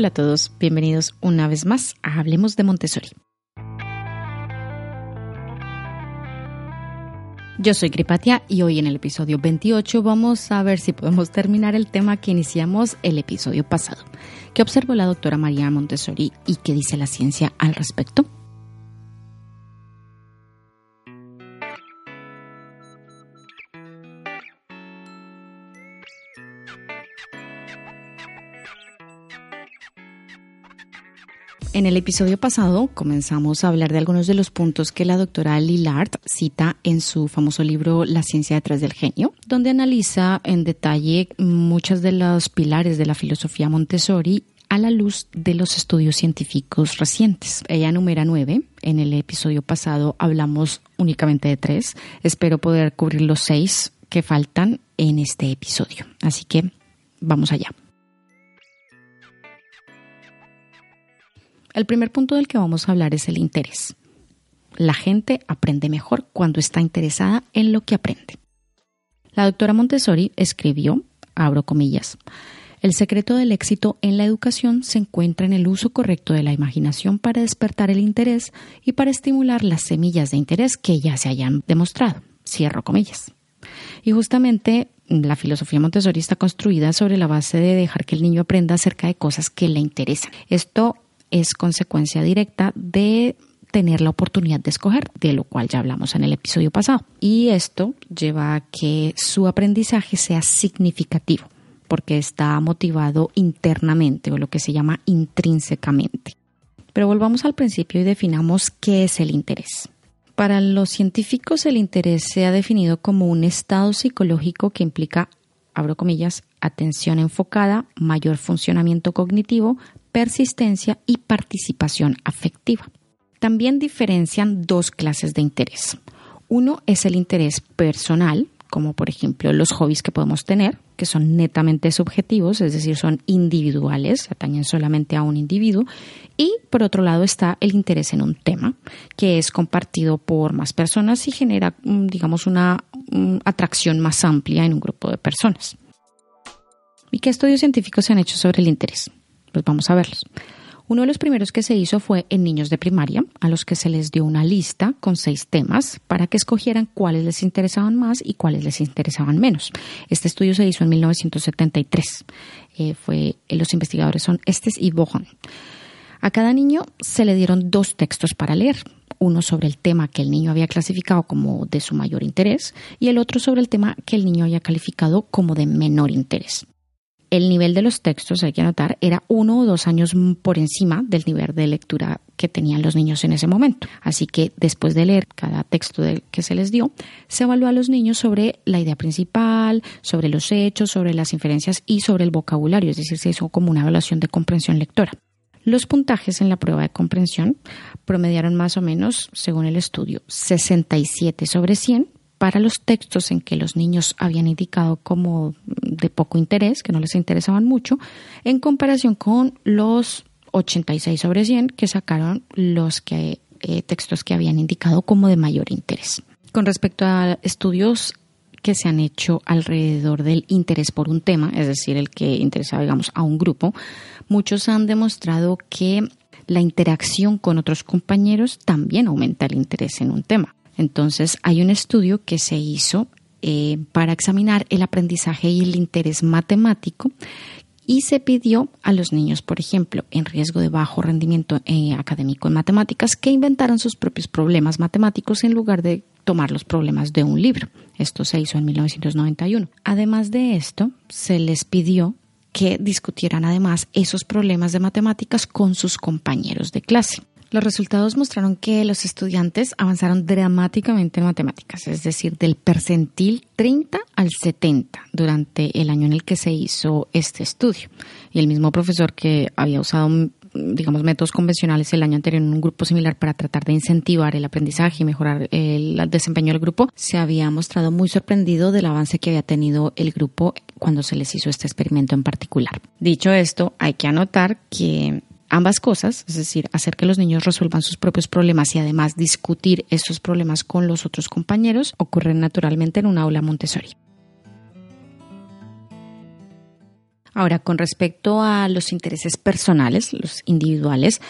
Hola a todos, bienvenidos una vez más a Hablemos de Montessori. Yo soy Gripatia y hoy en el episodio 28 vamos a ver si podemos terminar el tema que iniciamos el episodio pasado. ¿Qué observó la doctora María Montessori y qué dice la ciencia al respecto? En el episodio pasado comenzamos a hablar de algunos de los puntos que la doctora Lillard cita en su famoso libro La ciencia detrás del genio, donde analiza en detalle muchos de los pilares de la filosofía Montessori a la luz de los estudios científicos recientes. Ella enumera nueve. En el episodio pasado hablamos únicamente de tres. Espero poder cubrir los seis que faltan en este episodio. Así que vamos allá. El primer punto del que vamos a hablar es el interés. La gente aprende mejor cuando está interesada en lo que aprende. La doctora Montessori escribió, abro comillas, el secreto del éxito en la educación se encuentra en el uso correcto de la imaginación para despertar el interés y para estimular las semillas de interés que ya se hayan demostrado. Cierro comillas. Y justamente la filosofía Montessori está construida sobre la base de dejar que el niño aprenda acerca de cosas que le interesan. Esto es consecuencia directa de tener la oportunidad de escoger, de lo cual ya hablamos en el episodio pasado. Y esto lleva a que su aprendizaje sea significativo, porque está motivado internamente o lo que se llama intrínsecamente. Pero volvamos al principio y definamos qué es el interés. Para los científicos el interés se ha definido como un estado psicológico que implica, abro comillas, atención enfocada, mayor funcionamiento cognitivo, persistencia y participación afectiva. También diferencian dos clases de interés. Uno es el interés personal, como por ejemplo los hobbies que podemos tener, que son netamente subjetivos, es decir, son individuales, atañen solamente a un individuo. Y por otro lado está el interés en un tema, que es compartido por más personas y genera, mm, digamos, una mm, atracción más amplia en un grupo de personas. ¿Y qué estudios científicos se han hecho sobre el interés? Pues vamos a verlos. Uno de los primeros que se hizo fue en niños de primaria, a los que se les dio una lista con seis temas para que escogieran cuáles les interesaban más y cuáles les interesaban menos. Este estudio se hizo en 1973. Eh, fue, eh, los investigadores son Estes y Bohan. A cada niño se le dieron dos textos para leer, uno sobre el tema que el niño había clasificado como de su mayor interés y el otro sobre el tema que el niño había calificado como de menor interés el nivel de los textos, hay que anotar, era uno o dos años por encima del nivel de lectura que tenían los niños en ese momento. Así que después de leer cada texto que se les dio, se evaluó a los niños sobre la idea principal, sobre los hechos, sobre las inferencias y sobre el vocabulario, es decir, se hizo como una evaluación de comprensión lectora. Los puntajes en la prueba de comprensión promediaron más o menos, según el estudio, 67 sobre 100 para los textos en que los niños habían indicado como de poco interés, que no les interesaban mucho, en comparación con los 86 sobre 100 que sacaron los eh, textos que habían indicado como de mayor interés. Con respecto a estudios que se han hecho alrededor del interés por un tema, es decir, el que interesa, digamos, a un grupo, muchos han demostrado que la interacción con otros compañeros también aumenta el interés en un tema. Entonces, hay un estudio que se hizo eh, para examinar el aprendizaje y el interés matemático y se pidió a los niños, por ejemplo, en riesgo de bajo rendimiento eh, académico en matemáticas, que inventaran sus propios problemas matemáticos en lugar de tomar los problemas de un libro. Esto se hizo en 1991. Además de esto, se les pidió que discutieran además esos problemas de matemáticas con sus compañeros de clase. Los resultados mostraron que los estudiantes avanzaron dramáticamente en matemáticas, es decir, del percentil 30 al 70 durante el año en el que se hizo este estudio. Y el mismo profesor que había usado digamos, métodos convencionales el año anterior en un grupo similar para tratar de incentivar el aprendizaje y mejorar el desempeño del grupo, se había mostrado muy sorprendido del avance que había tenido el grupo cuando se les hizo este experimento en particular. Dicho esto, hay que anotar que ambas cosas, es decir, hacer que los niños resuelvan sus propios problemas y además discutir esos problemas con los otros compañeros, ocurren naturalmente en una aula Montessori. Ahora, con respecto a los intereses personales, los individuales,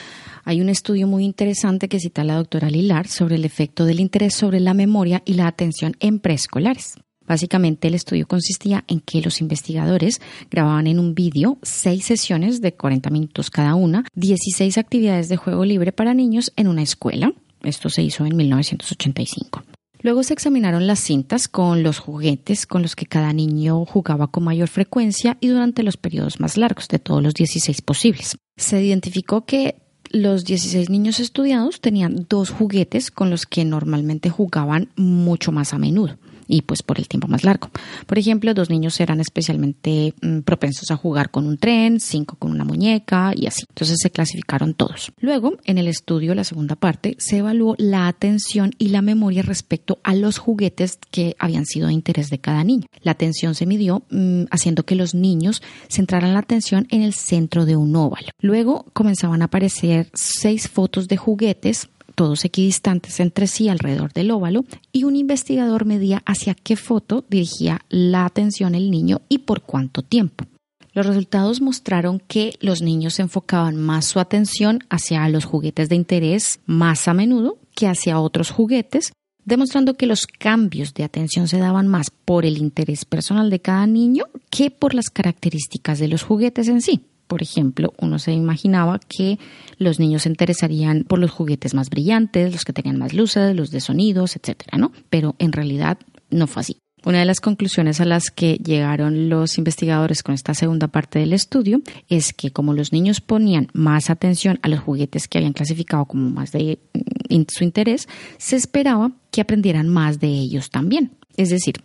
hay un estudio muy interesante que cita la doctora Lilar sobre el efecto del interés sobre la memoria y la atención en preescolares. Básicamente el estudio consistía en que los investigadores grababan en un vídeo seis sesiones de 40 minutos cada una, 16 actividades de juego libre para niños en una escuela. Esto se hizo en 1985. Luego se examinaron las cintas con los juguetes con los que cada niño jugaba con mayor frecuencia y durante los periodos más largos de todos los 16 posibles. Se identificó que los 16 niños estudiados tenían dos juguetes con los que normalmente jugaban mucho más a menudo y pues por el tiempo más largo. Por ejemplo, dos niños eran especialmente mm, propensos a jugar con un tren, cinco con una muñeca y así. Entonces se clasificaron todos. Luego, en el estudio, la segunda parte, se evaluó la atención y la memoria respecto a los juguetes que habían sido de interés de cada niño. La atención se midió mm, haciendo que los niños centraran la atención en el centro de un óvalo. Luego comenzaban a aparecer seis fotos de juguetes todos equidistantes entre sí alrededor del óvalo, y un investigador medía hacia qué foto dirigía la atención el niño y por cuánto tiempo. Los resultados mostraron que los niños enfocaban más su atención hacia los juguetes de interés más a menudo que hacia otros juguetes, demostrando que los cambios de atención se daban más por el interés personal de cada niño que por las características de los juguetes en sí. Por ejemplo, uno se imaginaba que los niños se interesarían por los juguetes más brillantes, los que tenían más luces, los de sonidos, etcétera, ¿no? Pero en realidad no fue así. Una de las conclusiones a las que llegaron los investigadores con esta segunda parte del estudio es que como los niños ponían más atención a los juguetes que habían clasificado como más de mm, su interés, se esperaba que aprendieran más de ellos también. Es decir,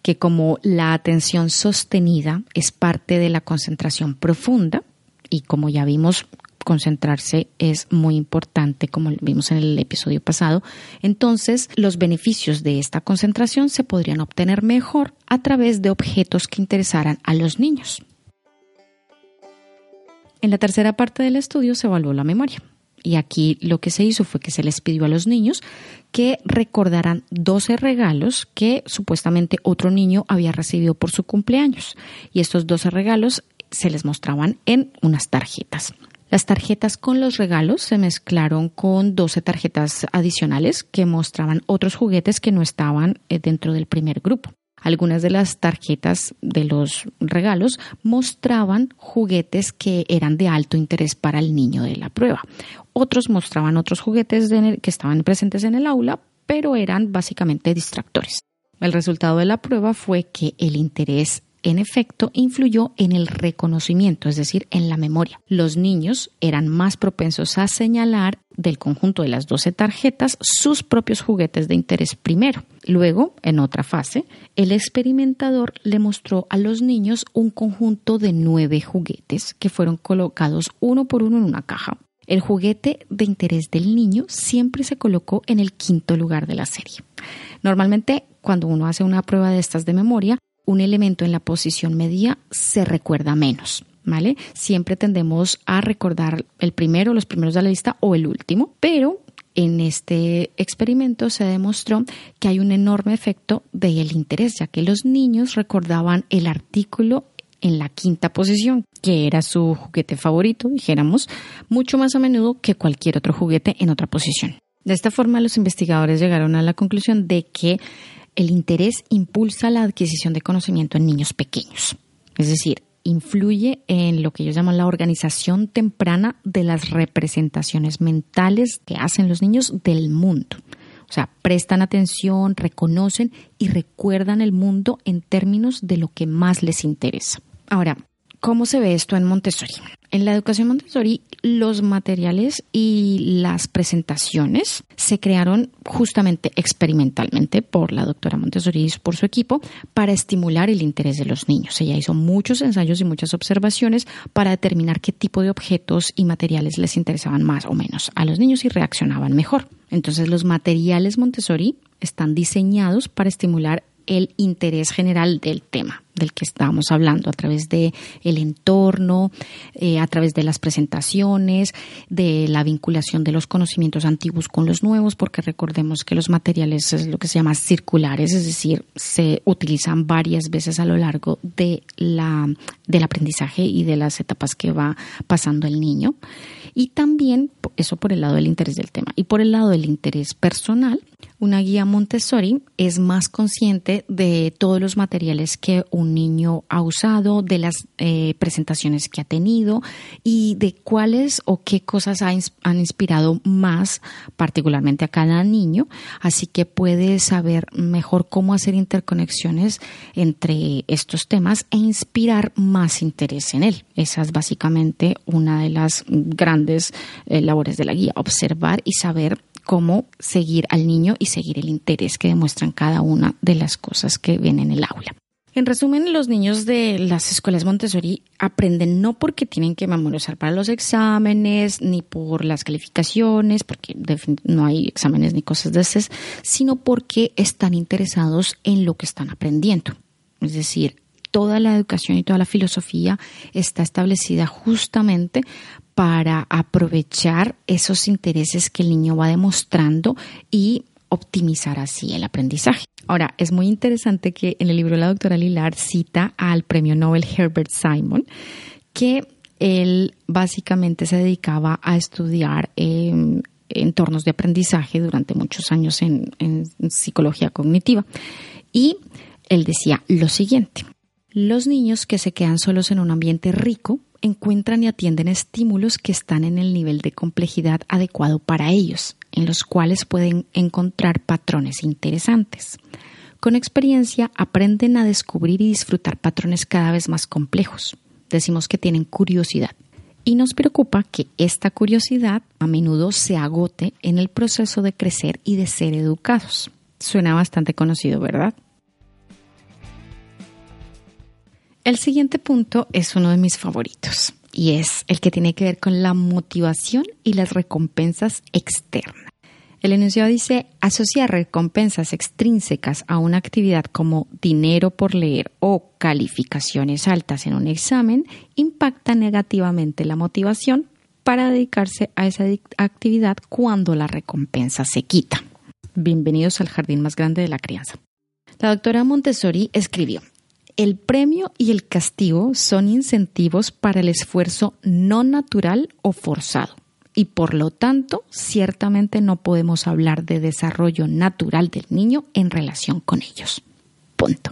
que como la atención sostenida es parte de la concentración profunda, y como ya vimos, concentrarse es muy importante, como vimos en el episodio pasado. Entonces, los beneficios de esta concentración se podrían obtener mejor a través de objetos que interesaran a los niños. En la tercera parte del estudio se evaluó la memoria. Y aquí lo que se hizo fue que se les pidió a los niños que recordaran 12 regalos que supuestamente otro niño había recibido por su cumpleaños. Y estos 12 regalos se les mostraban en unas tarjetas. Las tarjetas con los regalos se mezclaron con 12 tarjetas adicionales que mostraban otros juguetes que no estaban eh, dentro del primer grupo. Algunas de las tarjetas de los regalos mostraban juguetes que eran de alto interés para el niño de la prueba. Otros mostraban otros juguetes que estaban presentes en el aula, pero eran básicamente distractores. El resultado de la prueba fue que el interés en efecto, influyó en el reconocimiento, es decir, en la memoria. Los niños eran más propensos a señalar del conjunto de las 12 tarjetas sus propios juguetes de interés primero. Luego, en otra fase, el experimentador le mostró a los niños un conjunto de nueve juguetes que fueron colocados uno por uno en una caja. El juguete de interés del niño siempre se colocó en el quinto lugar de la serie. Normalmente, cuando uno hace una prueba de estas de memoria, un elemento en la posición media se recuerda menos. ¿Vale? Siempre tendemos a recordar el primero, los primeros de la lista o el último, pero en este experimento se demostró que hay un enorme efecto del interés, ya que los niños recordaban el artículo en la quinta posición, que era su juguete favorito, dijéramos, mucho más a menudo que cualquier otro juguete en otra posición. De esta forma, los investigadores llegaron a la conclusión de que el interés impulsa la adquisición de conocimiento en niños pequeños. Es decir, influye en lo que ellos llaman la organización temprana de las representaciones mentales que hacen los niños del mundo. O sea, prestan atención, reconocen y recuerdan el mundo en términos de lo que más les interesa. Ahora, ¿cómo se ve esto en Montessori? En la educación Montessori, los materiales y las presentaciones se crearon justamente experimentalmente por la doctora Montessori y por su equipo para estimular el interés de los niños. Ella hizo muchos ensayos y muchas observaciones para determinar qué tipo de objetos y materiales les interesaban más o menos a los niños y reaccionaban mejor. Entonces, los materiales Montessori están diseñados para estimular el interés general del tema del que estábamos hablando a través de el entorno, eh, a través de las presentaciones, de la vinculación de los conocimientos antiguos con los nuevos, porque recordemos que los materiales es lo que se llama circulares, es decir, se utilizan varias veces a lo largo de la del aprendizaje y de las etapas que va pasando el niño. Y también eso por el lado del interés del tema y por el lado del interés personal, una guía Montessori es más consciente de todos los materiales que un niño ha usado, de las eh, presentaciones que ha tenido y de cuáles o qué cosas han inspirado más particularmente a cada niño. Así que puede saber mejor cómo hacer interconexiones entre estos temas e inspirar más interés en él. Esa es básicamente una de las grandes eh, labores de la guía, observar y saber cómo seguir al niño y seguir el interés que demuestran cada una de las cosas que ven en el aula. En resumen, los niños de las escuelas Montessori aprenden no porque tienen que memorizar para los exámenes, ni por las calificaciones, porque no hay exámenes ni cosas de esas, sino porque están interesados en lo que están aprendiendo. Es decir, toda la educación y toda la filosofía está establecida justamente para aprovechar esos intereses que el niño va demostrando y optimizar así el aprendizaje. Ahora, es muy interesante que en el libro la doctora Lilar cita al premio Nobel Herbert Simon, que él básicamente se dedicaba a estudiar em, entornos de aprendizaje durante muchos años en psicología cognitiva. Y él decía lo siguiente, los niños que se quedan solos en un ambiente rico encuentran y atienden estímulos que están en el nivel de complejidad adecuado para ellos, en los cuales pueden encontrar patrones interesantes. Con experiencia aprenden a descubrir y disfrutar patrones cada vez más complejos. Decimos que tienen curiosidad. Y nos preocupa que esta curiosidad a menudo se agote en el proceso de crecer y de ser educados. Suena bastante conocido, ¿verdad? El siguiente punto es uno de mis favoritos y es el que tiene que ver con la motivación y las recompensas externas. El enunciado dice, asociar recompensas extrínsecas a una actividad como dinero por leer o calificaciones altas en un examen impacta negativamente la motivación para dedicarse a esa actividad cuando la recompensa se quita. Bienvenidos al jardín más grande de la crianza. La doctora Montessori escribió, el premio y el castigo son incentivos para el esfuerzo no natural o forzado y por lo tanto ciertamente no podemos hablar de desarrollo natural del niño en relación con ellos. Punto.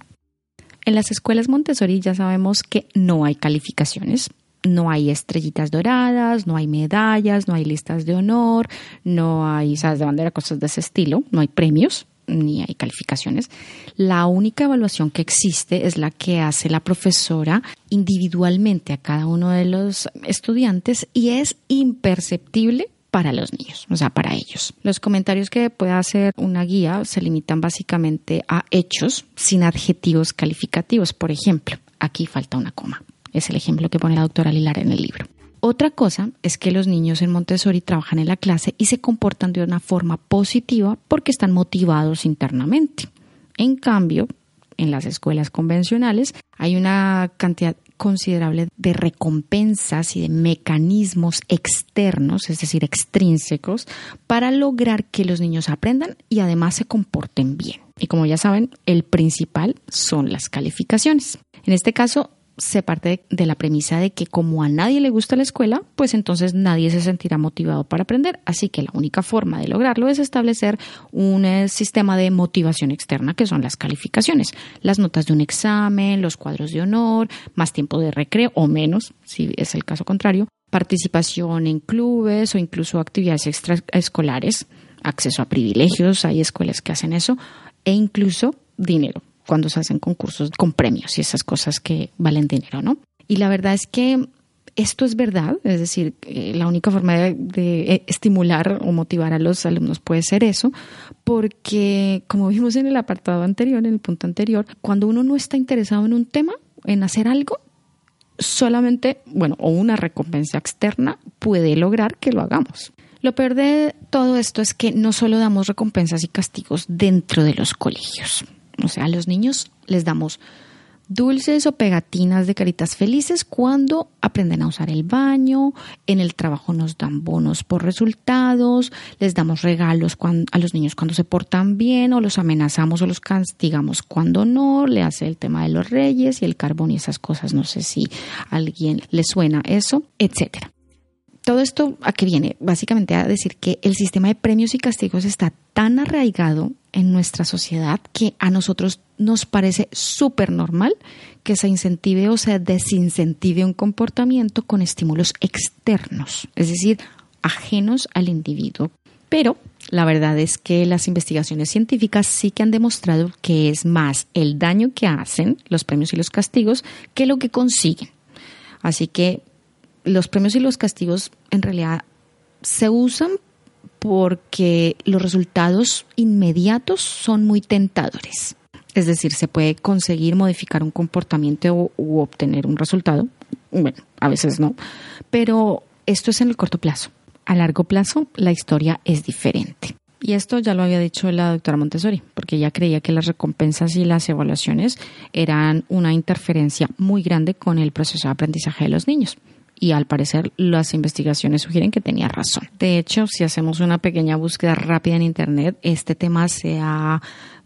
En las escuelas Montessori ya sabemos que no hay calificaciones, no hay estrellitas doradas, no hay medallas, no hay listas de honor, no hay ¿sabes? de bandera, cosas de ese estilo, no hay premios ni hay calificaciones. La única evaluación que existe es la que hace la profesora individualmente a cada uno de los estudiantes y es imperceptible para los niños, o sea, para ellos. Los comentarios que puede hacer una guía se limitan básicamente a hechos sin adjetivos calificativos. Por ejemplo, aquí falta una coma. Es el ejemplo que pone la doctora Lilar en el libro. Otra cosa es que los niños en Montessori trabajan en la clase y se comportan de una forma positiva porque están motivados internamente. En cambio, en las escuelas convencionales hay una cantidad considerable de recompensas y de mecanismos externos, es decir, extrínsecos, para lograr que los niños aprendan y además se comporten bien. Y como ya saben, el principal son las calificaciones. En este caso, se parte de, la premisa de que como a nadie le gusta la escuela, pues entonces nadie se sentirá motivado para aprender. Así que la única forma de lograrlo es establecer un eh, sistema de motivación externa que son las calificaciones, las notas de un examen, los cuadros de honor, más tiempo de recreo o menos, si es el caso contrario, participación en clubes o incluso actividades extraescolares, acceso a privilegios, hay escuelas que hacen eso, e incluso dinero cuando se hacen concursos con premios y esas cosas que valen dinero, ¿no? Y la verdad es que esto es verdad, es decir, la única forma de, de, estimular o motivar a los alumnos puede ser eso, porque como vimos en el apartado anterior, en el punto anterior, cuando uno no está interesado en un tema, en hacer algo, solamente, bueno, o una recompensa externa puede lograr que lo hagamos. Lo peor de todo esto es que no solo damos recompensas y castigos dentro de los colegios. O sea, a los niños les damos dulces o pegatinas de caritas felices cuando aprenden a usar el baño, en el trabajo nos dan bonos por resultados, les damos regalos a los niños cuando se portan bien o los amenazamos o los castigamos cuando no, le hace el tema de los reyes y el carbón y esas cosas, no sé si a alguien le suena eso, etcétera. Todo esto a qué viene? Básicamente a decir que el sistema de premios y castigos está tan arraigado en nuestra sociedad que a nosotros nos parece súper normal que se incentive o se desincentive un comportamiento con estímulos externos, es decir, ajenos al individuo. Pero la verdad es que las investigaciones científicas sí que han demostrado que es más el daño que hacen los premios y los castigos que lo que consiguen. Así que los premios y los castigos en realidad se usan porque los resultados inmediatos son muy tentadores. Es decir, se puede conseguir modificar un comportamiento u, obtener un resultado. Bueno, a veces no. Pero esto es en el corto plazo. A largo plazo, la historia es diferente. Y esto ya lo había dicho la doctora Montessori, porque ella creía que las recompensas y las evaluaciones eran una interferencia muy grande con el proceso de aprendizaje de los niños y al parecer las investigaciones sugieren que tenía razón. De hecho, si hacemos una pequeña búsqueda rápida en Internet, este tema se ha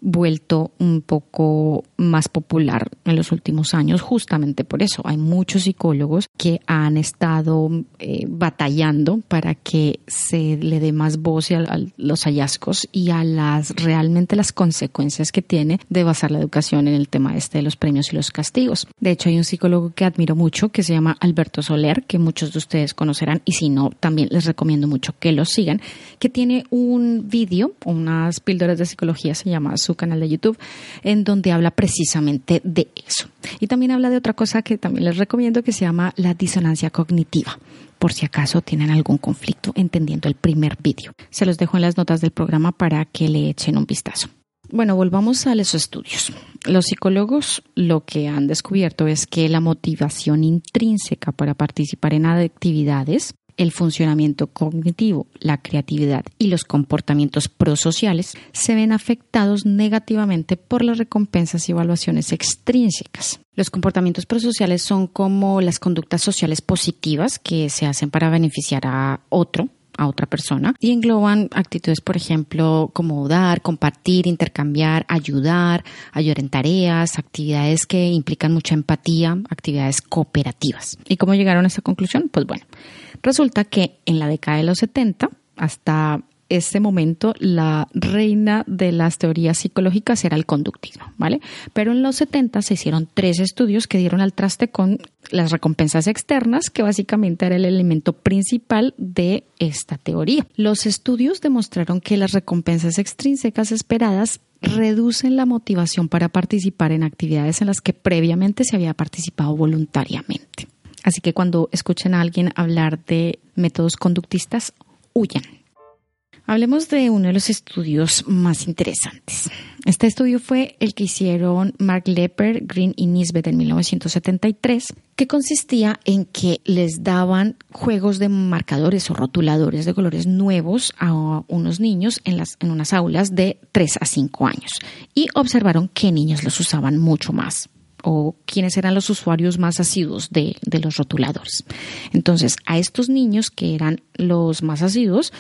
vuelto un poco más popular en los últimos años justamente por eso. Hay muchos psicólogos que han estado eh, batallando para que se le dé más voz a, los hallazgos y a las realmente las consecuencias que tiene de basar la educación en el tema este de los premios y los castigos. De hecho, hay un psicólogo que admiro mucho que se llama Alberto Soler, que muchos de ustedes conocerán y si no, también les recomiendo mucho que lo sigan, que tiene un vídeo, unas píldoras de psicología, se llama su canal de YouTube, en donde habla precisamente de eso. Y también habla de otra cosa que también les recomiendo que se llama la disonancia cognitiva por si acaso tienen algún conflicto entendiendo el primer vídeo. Se los dejo en las notas del programa para que le echen un vistazo. Bueno, volvamos a los estudios. Los psicólogos lo que han descubierto es que la motivación intrínseca para participar en actividades el funcionamiento cognitivo, la creatividad y los comportamientos prosociales se ven afectados negativamente por las recompensas y evaluaciones extrínsecas. Los comportamientos prosociales son como las conductas sociales positivas que se hacen para beneficiar a otro, a otra persona y engloban actitudes, por ejemplo, como dar, compartir, intercambiar, ayudar, ayudar en tareas, actividades que implican mucha empatía, actividades cooperativas. ¿Y cómo llegaron a esa conclusión? Pues bueno, resulta que en la década de los 70 hasta ese momento la reina de las teorías psicológicas era el conductismo, ¿vale? Pero en los 70 se hicieron tres estudios que dieron al traste con las recompensas externas, que básicamente era el elemento principal de esta teoría. Los estudios demostraron que las recompensas extrínsecas esperadas reducen la motivación para participar en actividades en las que previamente se había participado voluntariamente. Así que cuando escuchen a alguien hablar de métodos conductistas, huyan. Hablemos de uno de los estudios más interesantes. Este estudio fue el que hicieron Mark Lepper, Green y Nisbet en 1973, que consistía en que les daban juegos de marcadores o rotuladores de colores nuevos a unos niños en, las, en unas aulas de 3 a 5 años. Y observaron que niños los usaban mucho más o quiénes eran los usuarios más asiduos de, de los rotuladores. Entonces, a estos niños que eran los más asiduos,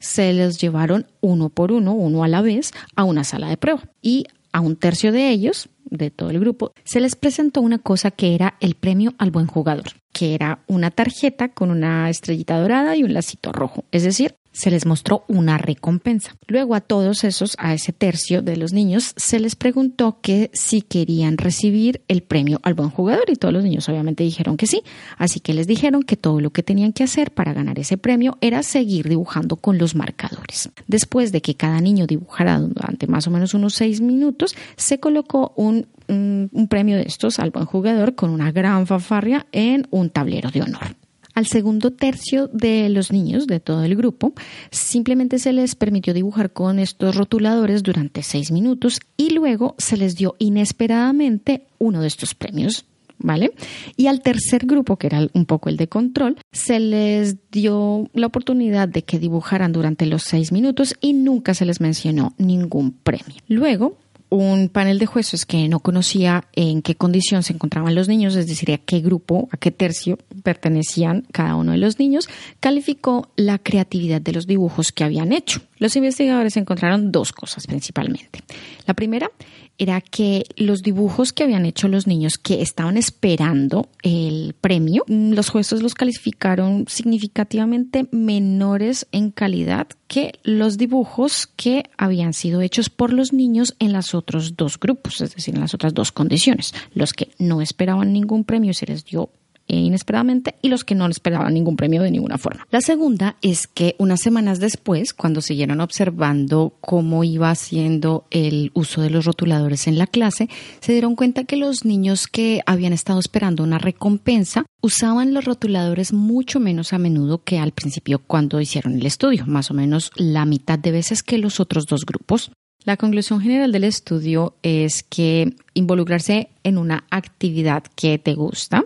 se les llevaron uno por uno, uno a la vez, a una sala de prueba. Y a un tercio de ellos, de todo el grupo, se les presentó una cosa que era el premio al buen jugador, que era una tarjeta con una estrellita dorada y un lacito rojo. Es decir, se les mostró una recompensa. Luego a todos esos, a ese tercio de los niños, se les preguntó que si querían recibir el premio al buen jugador y todos los niños obviamente dijeron que sí. Así que les dijeron que todo lo que tenían que hacer para ganar ese premio era seguir dibujando con los marcadores. Después de que cada niño dibujara durante más o menos unos seis minutos, se colocó un, un, premio de estos al buen jugador con una gran fanfarria en un tablero de honor. Al segundo tercio de los niños de todo el grupo simplemente se les permitió dibujar con estos rotuladores durante seis minutos y luego se les dio inesperadamente uno de estos premios. ¿Vale? Y al tercer grupo, que era un poco el de control, se les dio la oportunidad de que dibujaran durante los seis minutos y nunca se les mencionó ningún premio. Luego, un panel de jueces que no conocía en qué condición se encontraban los niños, es decir, a qué grupo, a qué tercio pertenecían cada uno de los niños, calificó la creatividad de los dibujos que habían hecho. Los investigadores encontraron dos cosas principalmente. La primera era que los dibujos que habían hecho los niños que estaban esperando el premio, los jueces los calificaron significativamente menores en calidad que los dibujos que habían sido hechos por los niños en los otros dos grupos, es decir, en las otras dos condiciones. Los que no esperaban ningún premio se les dio inesperadamente y los que no esperaban ningún premio de ninguna forma. La segunda es que unas semanas después, cuando siguieron observando cómo iba haciendo el uso de los rotuladores en la clase, se dieron cuenta que los niños que habían estado esperando una recompensa usaban los rotuladores mucho menos a menudo que al principio cuando hicieron el estudio, más o menos la mitad de veces que los otros dos grupos. La conclusión general del estudio es que involucrarse en una actividad que te gusta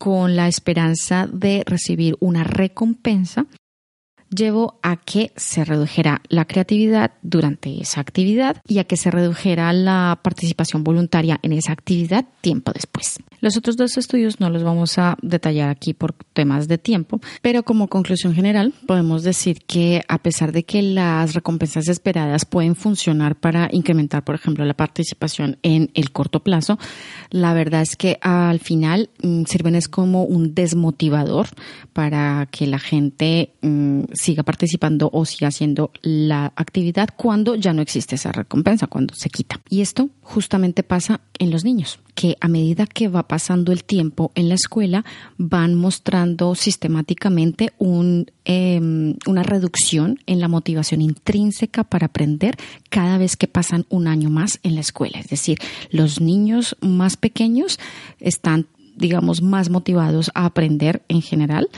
con la esperanza de recibir una recompensa, llevó a que se redujera la creatividad durante esa actividad y a que se redujera la participación voluntaria en esa actividad tiempo después. Los otros dos estudios no los vamos a detallar aquí por temas de tiempo, pero como conclusión general podemos decir que a pesar de que las recompensas esperadas pueden funcionar para incrementar, por ejemplo, la participación en el corto plazo, la verdad es que al final mm, sirven es como un desmotivador para que la gente mm, siga participando o siga haciendo la actividad cuando ya no existe esa recompensa, cuando se quita. Y esto justamente pasa en los niños, que a medida que va pasando el tiempo en la escuela van mostrando sistemáticamente un, em, una reducción en la motivación intrínseca para aprender cada vez que pasan un año más en la escuela. Es decir, los niños más pequeños están digamos, más motivados a aprender en general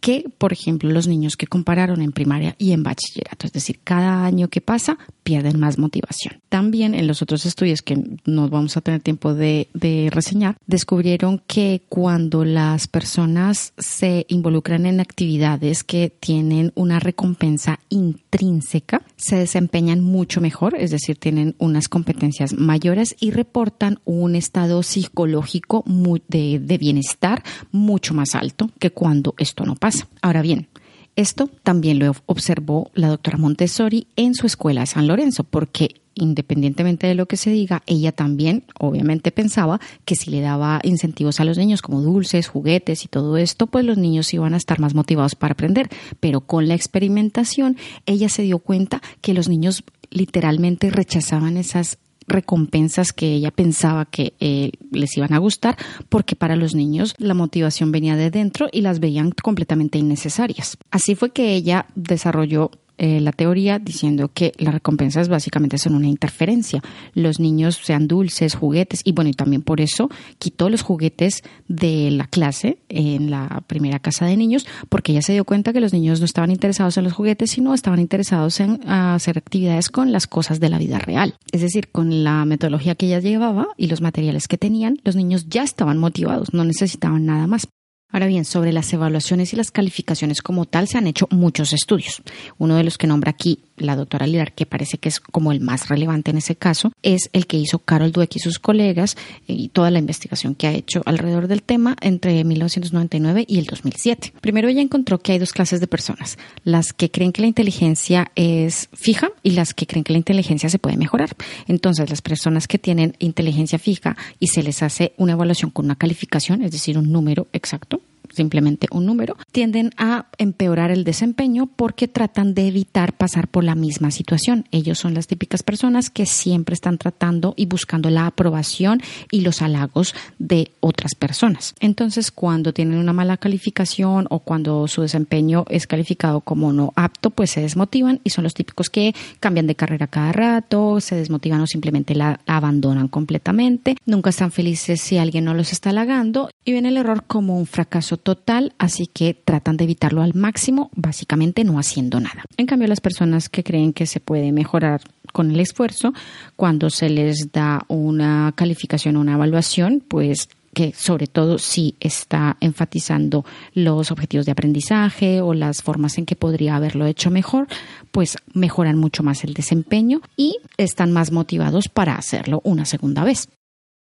que, por ejemplo, los niños que compararon en primaria y en bachillerato. Es decir, cada año que pasa pierden más motivación. También en los otros estudios que no vamos a tener tiempo de, reseñar, descubrieron que cuando las personas se involucran en actividades que tienen una recompensa intrínseca, se desempeñan mucho mejor, es decir, tienen unas competencias mayores y reportan un estado psicológico de bienestar mucho más alto que cuando esto no pasa. Ahora bien, esto también lo observó la doctora Montessori en su escuela de San Lorenzo, porque independientemente de lo que se diga, ella también obviamente pensaba que si le daba incentivos a los niños como dulces, juguetes y todo esto, pues los niños iban a estar más motivados para aprender. Pero con la experimentación, ella se dio cuenta que los niños literalmente rechazaban esas recompensas que ella pensaba que eh, les iban a gustar, porque para los niños la motivación venía de dentro y las veían completamente innecesarias. Así fue que ella desarrolló eh, la teoría diciendo que las recompensas básicamente son una interferencia. Los niños sean dulces, juguetes, y bueno, y también por eso quitó los juguetes de la clase en la primera casa de niños, porque ella se dio cuenta que los niños no estaban interesados en los juguetes, sino estaban interesados en hacer actividades con las cosas de la vida real. Es decir, con la metodología que ella llevaba y los materiales que tenían, los niños ya estaban motivados, no necesitaban nada más. Ahora bien, sobre las evaluaciones y las calificaciones como tal se han hecho muchos estudios. Uno de los que nombra aquí la doctora Lidar, que parece que es como el más relevante en ese caso, es el que hizo Carol Dweck y sus colegas y toda la investigación que ha hecho alrededor del tema entre 1999 y el 2007. Primero ella encontró que hay dos clases de personas, las que creen que la inteligencia es fija y las que creen que la inteligencia se puede mejorar. Entonces, las personas que tienen inteligencia fija y se les hace una evaluación con una calificación, es decir, un número exacto, simplemente un número, tienden a empeorar el desempeño porque tratan de evitar pasar por la misma situación. Ellos son las típicas personas que siempre están tratando y buscando la aprobación y los halagos de otras personas. Entonces, cuando tienen una mala calificación o cuando su desempeño es calificado como no apto, pues se desmotivan y son los típicos que cambian de carrera cada rato, se desmotivan o simplemente la abandonan completamente. Nunca están felices si alguien no los está halagando y ven el error como un fracaso total, así que tratan de evitarlo al máximo, básicamente no haciendo nada. En cambio, las personas que creen que se puede mejorar con el esfuerzo, cuando se les da una calificación o una evaluación, pues que sobre todo si está enfatizando los objetivos de aprendizaje o las formas en que podría haberlo hecho mejor, pues mejoran mucho más el desempeño y están más motivados para hacerlo una segunda vez.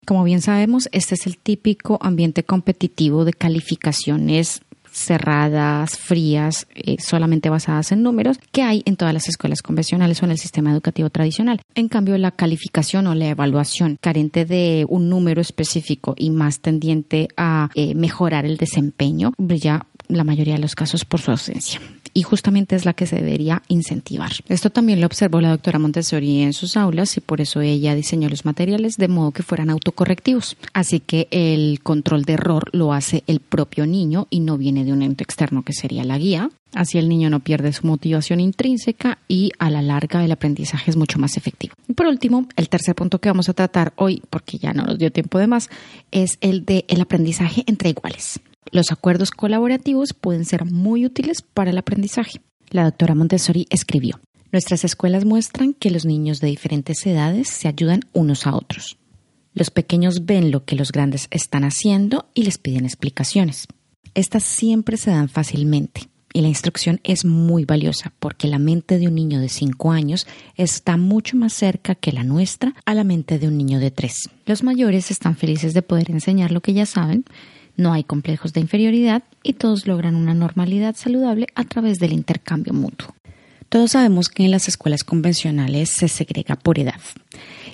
Como bien sabemos, este es el típico ambiente competitivo de calificaciones cerradas, frías, eh, solamente basadas en números, que hay en todas las escuelas convencionales o en el sistema educativo tradicional. En cambio, la calificación o la evaluación carente de un número específico y más tendiente a eh, mejorar el desempeño, brilla la mayoría de los casos por su ausencia y justamente es la que se debería incentivar. Esto también lo observó la doctora Montessori en sus aulas y por eso ella diseñó los materiales de modo que fueran autocorrectivos. Así que el control de error lo hace el propio niño y no viene de un ente externo que sería la guía. Así el niño no pierde su motivación intrínseca y a la larga el aprendizaje es mucho más efectivo. Y por último, el tercer punto que vamos a tratar hoy, porque ya no nos dio tiempo de más, es el de el aprendizaje entre iguales. Los acuerdos colaborativos pueden ser muy útiles para el aprendizaje. La doctora Montessori escribió, Nuestras escuelas muestran que los niños de diferentes edades se ayudan unos a otros. Los pequeños ven lo que los grandes están haciendo y les piden explicaciones. Estas siempre se dan fácilmente y la instrucción es muy valiosa porque la mente de un niño de 5 años está mucho más cerca que la nuestra a la mente de un niño de 3. Los mayores están felices de poder enseñar lo que ya saben no hay complejos de inferioridad y todos logran una normalidad saludable a través del intercambio mutuo. Todos sabemos que en las escuelas convencionales se segrega por edad.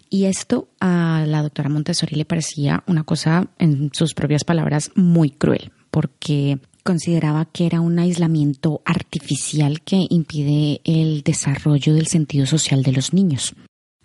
Y esto a la doctora Montessori le parecía una cosa, en sus propias palabras, muy cruel, porque consideraba que era un aislamiento artificial que impide el desarrollo del sentido social de los niños.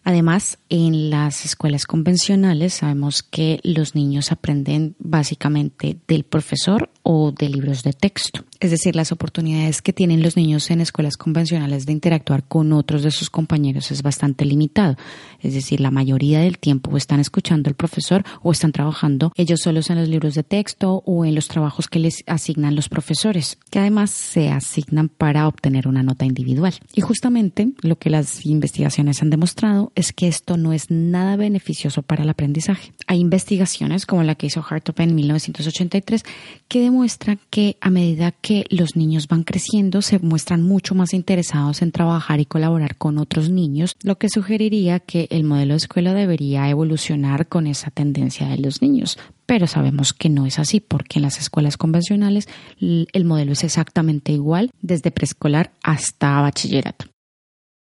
Además, en las escuelas convencionales sabemos que los niños aprenden básicamente del profesor o de libros de texto. Es decir, las oportunidades que tienen los niños en escuelas convencionales de interactuar con otros de sus compañeros es bastante limitado. Es decir, la mayoría del tiempo están escuchando al profesor o están trabajando ellos solos en los libros de texto o en los trabajos que les asignan los profesores, que además se asignan para obtener una nota individual. Y justamente lo que las investigaciones han demostrado es que esto no es nada beneficioso para el aprendizaje. Hay investigaciones como la que hizo Hartop en 1983 que demuestran que a medida que los niños van creciendo se muestran mucho más interesados en trabajar y colaborar con otros niños, lo que sugeriría que el modelo de escuela debería evolucionar con esa tendencia de los niños. Pero sabemos que no es así porque en las escuelas convencionales el modelo es exactamente igual desde preescolar hasta bachillerato.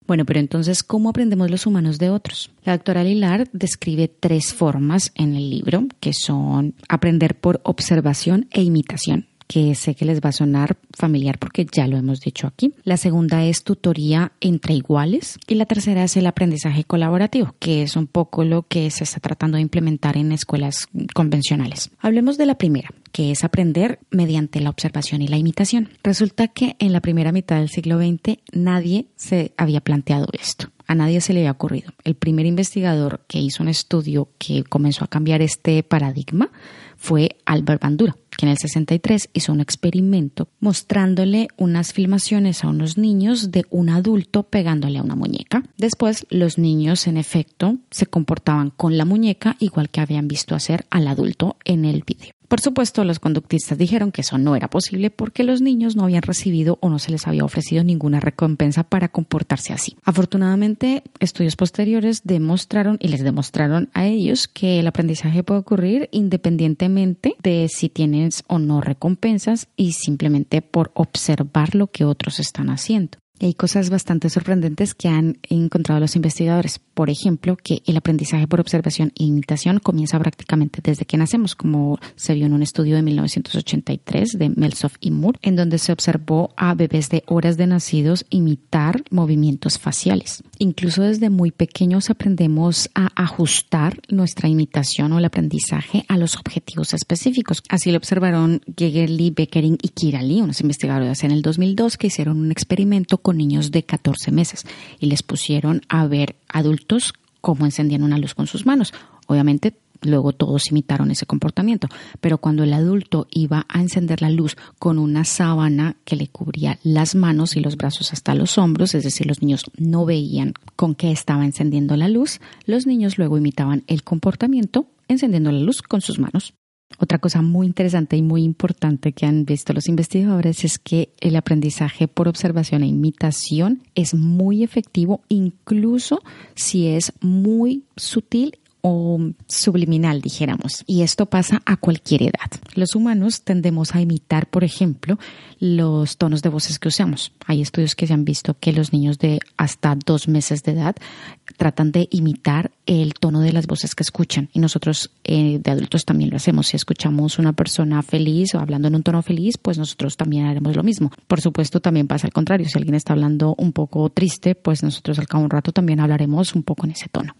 Bueno, pero entonces, ¿cómo aprendemos los humanos de otros? La doctora Lilar describe tres formas en el libro, que son aprender por observación e imitación que sé que les va a sonar familiar porque ya lo hemos dicho aquí. La segunda es tutoría entre iguales y la tercera es el aprendizaje colaborativo, que es un poco lo que se está tratando de implementar en escuelas convencionales. Hablemos de la primera, que es aprender mediante la observación y la imitación. Resulta que en la primera mitad del siglo XX nadie se había planteado esto. A nadie se le había ocurrido. El primer investigador que hizo un estudio que comenzó a cambiar este paradigma fue Albert Bandura, que en el 63 hizo un experimento mostrándole unas filmaciones a unos niños de un adulto pegándole a una muñeca. Después, los niños, en efecto, se comportaban con la muñeca igual que habían visto hacer al adulto en el video. Por supuesto, los conductistas dijeron que eso no era posible porque los niños no habían recibido o no se les había ofrecido ninguna recompensa para comportarse así. Afortunadamente, estudios posteriores demostraron y les demostraron a ellos que el aprendizaje puede ocurrir independientemente de si tienes o no recompensas y simplemente por observar lo que otros están haciendo hay cosas bastante sorprendentes que han encontrado los investigadores. Por ejemplo, que el aprendizaje por observación e imitación comienza prácticamente desde que nacemos, como se vio en un estudio de 1983 de Melsoff y Moore, en donde se observó a bebés de horas de nacidos imitar movimientos faciales. Incluso desde muy pequeños aprendemos a ajustar nuestra imitación o el aprendizaje a los objetivos específicos. Así lo observaron Gegerli, Beckering y Kirali, unos investigadores en el 2002 que hicieron un experimento con niños de 14 meses y les pusieron a ver adultos cómo encendían una luz con sus manos. Obviamente luego todos imitaron ese comportamiento, pero cuando el adulto iba a encender la luz con una sábana que le cubría las manos y los brazos hasta los hombros, es decir, los niños no veían con qué estaba encendiendo la luz, los niños luego imitaban el comportamiento encendiendo la luz con sus manos. Otra cosa muy interesante y muy importante que han visto los investigadores es que el aprendizaje por observación e imitación es muy efectivo incluso si es muy sutil o subliminal, dijéramos. Y esto pasa a cualquier edad. Los humanos tendemos a imitar, por ejemplo, los tonos de voces que usamos. Hay estudios que se han visto que los niños de hasta dos meses de edad tratan de imitar el tono de las voces que escuchan. Y nosotros eh, de adultos también lo hacemos. Si escuchamos una persona feliz o hablando en un tono feliz, pues nosotros también haremos lo mismo. Por supuesto, también pasa al contrario. Si alguien está hablando un poco triste, pues nosotros al cabo de un rato también hablaremos un poco en ese tono.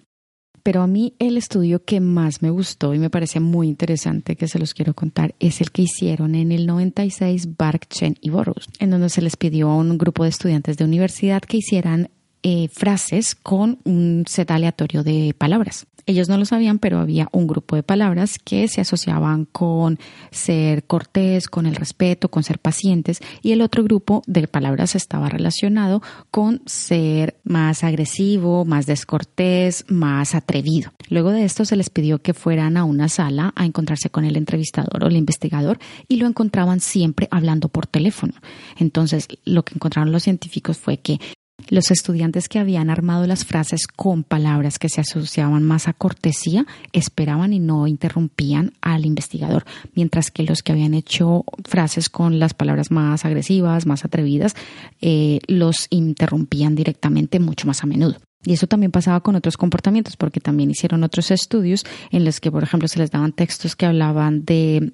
Pero a mí el estudio que más me gustó y me parece muy interesante que se los quiero contar es el que hicieron en el 96 Bark, Chen y Boros, en donde se les pidió a un grupo de estudiantes de universidad que hicieran eh, frases con un set aleatorio de palabras. Ellos no lo sabían, pero había un grupo de palabras que se asociaban con ser cortés, con el respeto, con ser pacientes, y el otro grupo de palabras estaba relacionado con ser más agresivo, más descortés, más atrevido. Luego de esto se les pidió que fueran a una sala a encontrarse con el entrevistador o el investigador y lo encontraban siempre hablando por teléfono. Entonces, lo que encontraron los científicos fue que los estudiantes que habían armado las frases con palabras que se asociaban más a cortesía esperaban y no interrumpían al investigador, mientras que los que habían hecho frases con las palabras más agresivas, más atrevidas, eh, los interrumpían directamente mucho más a menudo. Y eso también pasaba con otros comportamientos, porque también hicieron otros estudios en los que, por ejemplo, se les daban textos que hablaban de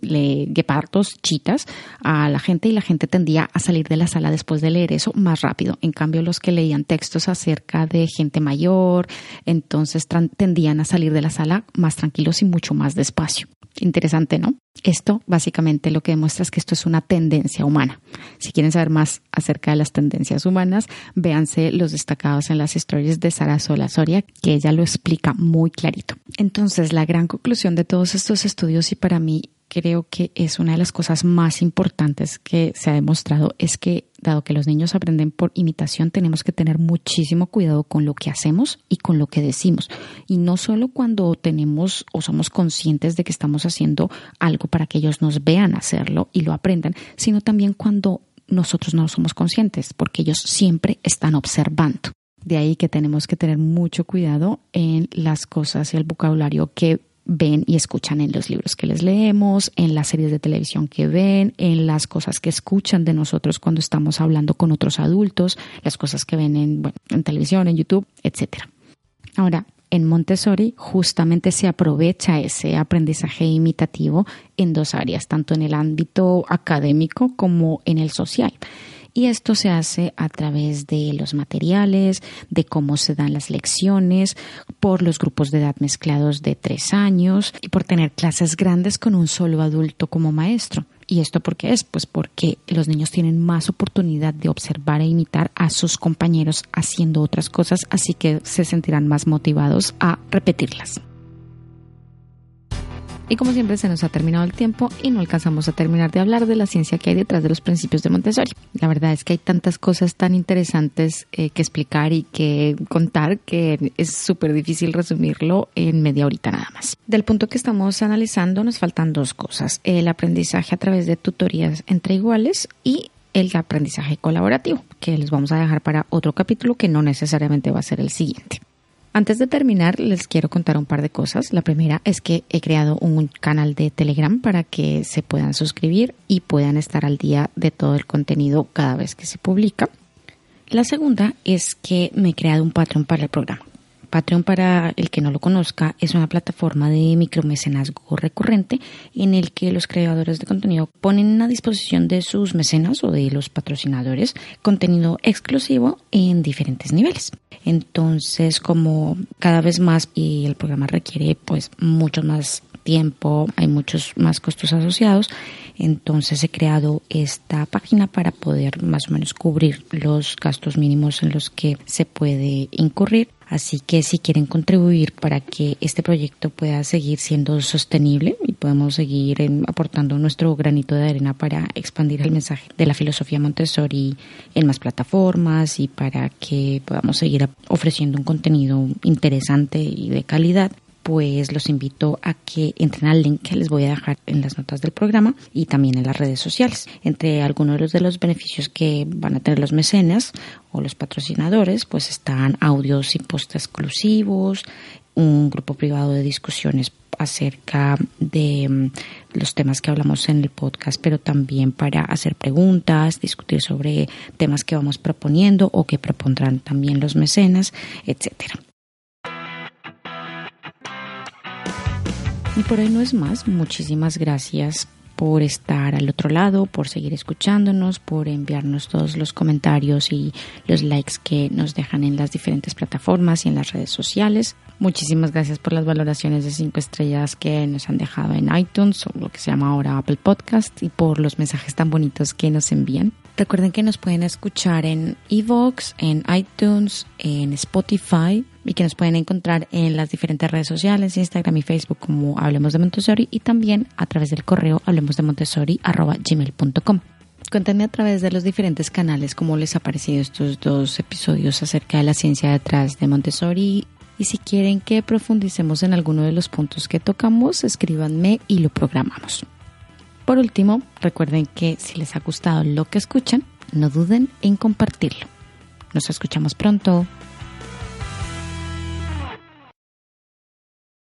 guepardos, chitas, a la gente y la gente tendía a salir de la sala después de leer eso más rápido. En cambio, los que leían textos acerca de gente mayor, entonces tendían a salir de la sala más tranquilos y mucho más despacio. Interesante, ¿no? Esto básicamente lo que demuestra es que esto es una tendencia humana. Si quieren saber más acerca de las tendencias humanas, véanse los destacados en las historias de Sara Sola Soria, que ella lo explica muy clarito. Entonces, la gran conclusión de todos estos estudios y para mí creo que es una de las cosas más importantes que se ha demostrado es que dado que los niños aprenden por imitación, tenemos que tener muchísimo cuidado con lo que hacemos y con lo que decimos. Y no solo cuando tenemos o somos conscientes de que estamos haciendo algo para que ellos nos vean hacerlo y lo aprendan, sino también cuando nosotros no somos conscientes, porque ellos siempre están observando. De ahí que tenemos que tener mucho cuidado en las cosas y el vocabulario que ven y escuchan en los libros que les leemos, en las series de televisión que ven, en las cosas que escuchan de nosotros cuando estamos hablando con otros adultos, las cosas que ven en, en televisión, en YouTube, etc. Ahora, en Montessori justamente se aprovecha ese aprendizaje imitativo en dos áreas, tanto en el ámbito académico como en el social. Y esto se hace a través de los materiales, de cómo se dan las lecciones, por los grupos de edad mezclados de tres años y por tener clases grandes con un solo adulto como maestro. ¿Y esto por qué es? Pues porque los niños tienen más oportunidad de observar e imitar a sus compañeros haciendo otras cosas, así que se sentirán más motivados a repetirlas. Y como siempre se nos ha terminado el tiempo y no alcanzamos a terminar de hablar de la ciencia que hay detrás de los principios de Montessori. La verdad es que hay tantas cosas tan interesantes eh, que explicar y que contar que es súper difícil resumirlo en media horita nada más. Del punto que estamos analizando nos faltan dos cosas. El aprendizaje a través de tutorías entre iguales y el aprendizaje colaborativo, que les vamos a dejar para otro capítulo que no necesariamente va a ser el siguiente. Antes de terminar, les quiero contar un par de cosas. La primera es que he creado un canal de Telegram para que se puedan suscribir y puedan estar al día de todo el contenido cada vez que se publica. La segunda es que me he creado un Patreon para el programa. Patreon, para el que no lo conozca, es una plataforma de micromecenazgo recurrente en el que los creadores de contenido ponen a disposición de sus mecenas o de los patrocinadores contenido exclusivo en diferentes niveles. Entonces, como cada vez más y el programa requiere pues mucho más tiempo, hay muchos más costos asociados, entonces he creado esta página para poder más o menos cubrir los gastos mínimos en los que se puede incurrir Así que si quieren contribuir para que este proyecto pueda seguir siendo sostenible y podemos seguir aportando nuestro granito de arena para expandir el mensaje de la filosofía Montessori en más plataformas y para que podamos seguir ofreciendo un contenido interesante y de calidad, pues los invito a que entren al link que les voy a dejar en las notas del programa y también en las redes sociales. Entre algunos de los beneficios que van a tener los mecenas o los patrocinadores, pues están audios y posts exclusivos, un grupo privado de discusiones acerca de mm, los temas que hablamos en el podcast, pero también para hacer preguntas, discutir sobre temas que vamos proponiendo o que propondrán también los mecenas, etcétera. Y por hoy no es más. Muchísimas gracias por estar al otro lado, por seguir escuchándonos, por enviarnos todos los comentarios y los likes que nos dejan en las diferentes plataformas y en las redes sociales. Muchísimas gracias por las valoraciones de cinco estrellas que nos han dejado en iTunes o lo que se llama ahora Apple Podcast y por los mensajes tan bonitos que nos envían. Recuerden que nos pueden escuchar en Evox, en iTunes, en Spotify y que nos pueden encontrar en las diferentes redes sociales, Instagram y Facebook como Hablemos de Montessori y también a través del correo hablemosdemontessori.gmail.com. Cuéntenme a través de los diferentes canales cómo les ha parecido estos dos episodios acerca de la ciencia detrás de Montessori y si quieren que profundicemos en alguno de los puntos que tocamos, escríbanme y lo programamos. Por último, recuerden que si les ha gustado lo que escuchan, no duden en compartirlo. Nos escuchamos pronto.